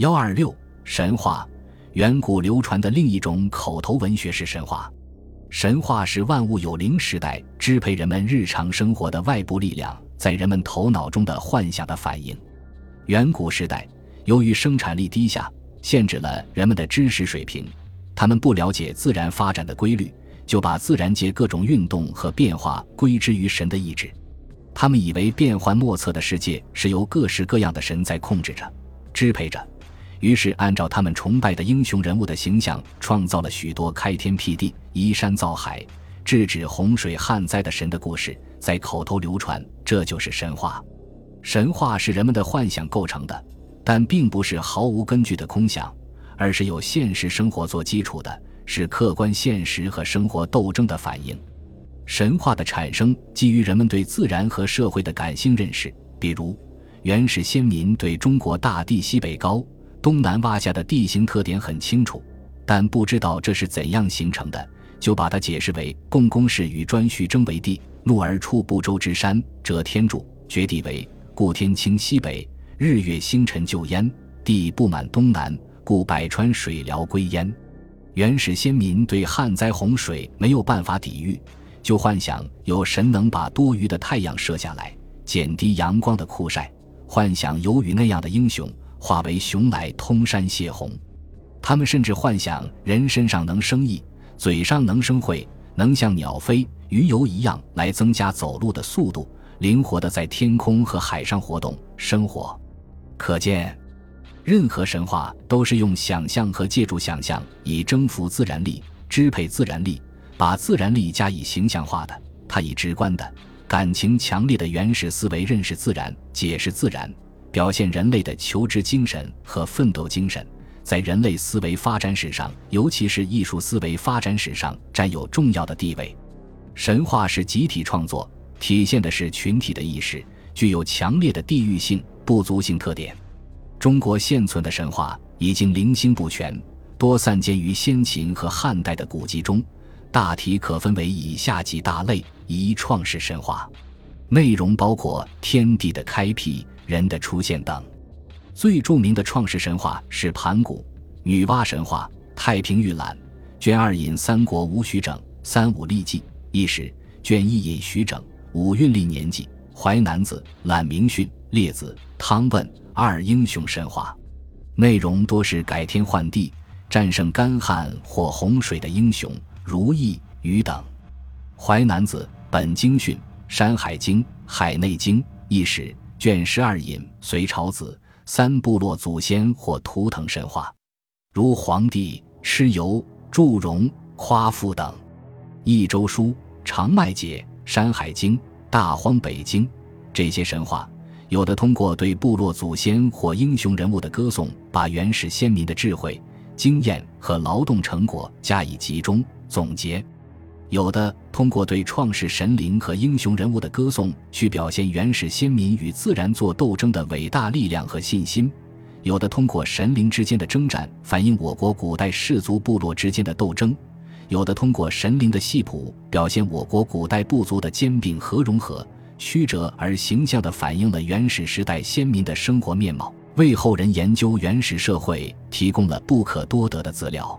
幺二六神话，远古流传的另一种口头文学是神话。神话是万物有灵时代支配人们日常生活的外部力量在人们头脑中的幻想的反应。远古时代，由于生产力低下，限制了人们的知识水平，他们不了解自然发展的规律，就把自然界各种运动和变化归之于神的意志。他们以为变幻莫测的世界是由各式各样的神在控制着、支配着。于是，按照他们崇拜的英雄人物的形象，创造了许多开天辟地、移山造海、制止洪水旱灾的神的故事，在口头流传。这就是神话。神话是人们的幻想构成的，但并不是毫无根据的空想，而是有现实生活做基础的，是客观现实和生活斗争的反应。神话的产生基于人们对自然和社会的感性认识，比如原始先民对中国大地西北高。东南洼下的地形特点很清楚，但不知道这是怎样形成的，就把它解释为共工氏与颛顼争为地，怒而出不周之山，折天柱，决地为故天倾西北，日月星辰就焉，地不满东南，故百川水潦归焉。原始先民对旱灾洪水没有办法抵御，就幻想有神能把多余的太阳射下来，减低阳光的酷晒，幻想有雨那样的英雄。化为熊来通山泄洪，他们甚至幻想人身上能生翼，嘴上能生喙，能像鸟飞、鱼游一样来增加走路的速度，灵活的在天空和海上活动生活。可见，任何神话都是用想象和借助想象，以征服自然力、支配自然力、把自然力加以形象化的。它以直观的、感情强烈的原始思维认识自然，解释自然。表现人类的求知精神和奋斗精神，在人类思维发展史上，尤其是艺术思维发展史上，占有重要的地位。神话是集体创作，体现的是群体的意识，具有强烈的地域性、部族性特点。中国现存的神话已经零星不全，多散见于先秦和汉代的古籍中，大体可分为以下几大类：一、创世神话，内容包括天地的开辟。人的出现等，最著名的创世神话是盘古、女娲神话。太平御览卷二引三国吴徐整三五历纪一史卷一引徐整五运历年纪淮南子览明训列子汤问二英雄神话，内容多是改天换地、战胜干旱或洪水的英雄，如羿、禹等。淮南子本经训山海经海内经一史。卷十二引隋朝子三部落祖先或图腾神话，如黄帝、蚩尤、祝融、夸父等；益州书、长麦解、山海经、大荒北经这些神话，有的通过对部落祖先或英雄人物的歌颂，把原始先民的智慧、经验和劳动成果加以集中总结。有的通过对创世神灵和英雄人物的歌颂，去表现原始先民与自然做斗争的伟大力量和信心；有的通过神灵之间的征战，反映我国古代氏族部落之间的斗争；有的通过神灵的戏谱，表现我国古代部族的兼并和融合，曲折而形象地反映了原始时代先民的生活面貌，为后人研究原始社会提供了不可多得的资料。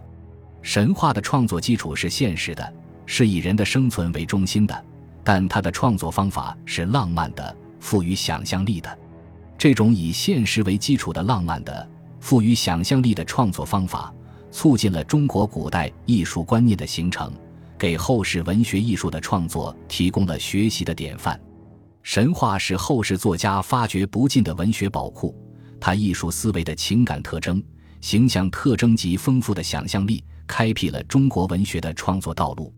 神话的创作基础是现实的。是以人的生存为中心的，但他的创作方法是浪漫的、富于想象力的。这种以现实为基础的浪漫的、富于想象力的创作方法，促进了中国古代艺术观念的形成，给后世文学艺术的创作提供了学习的典范。神话是后世作家发掘不尽的文学宝库，他艺术思维的情感特征、形象特征及丰富的想象力，开辟了中国文学的创作道路。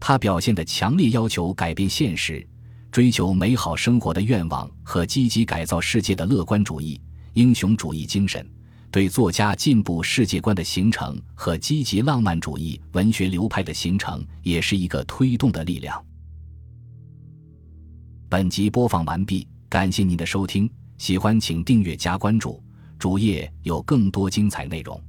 他表现的强烈要求改变现实、追求美好生活的愿望和积极改造世界的乐观主义、英雄主义精神，对作家进步世界观的形成和积极浪漫主义文学流派的形成也是一个推动的力量。本集播放完毕，感谢您的收听，喜欢请订阅加关注，主页有更多精彩内容。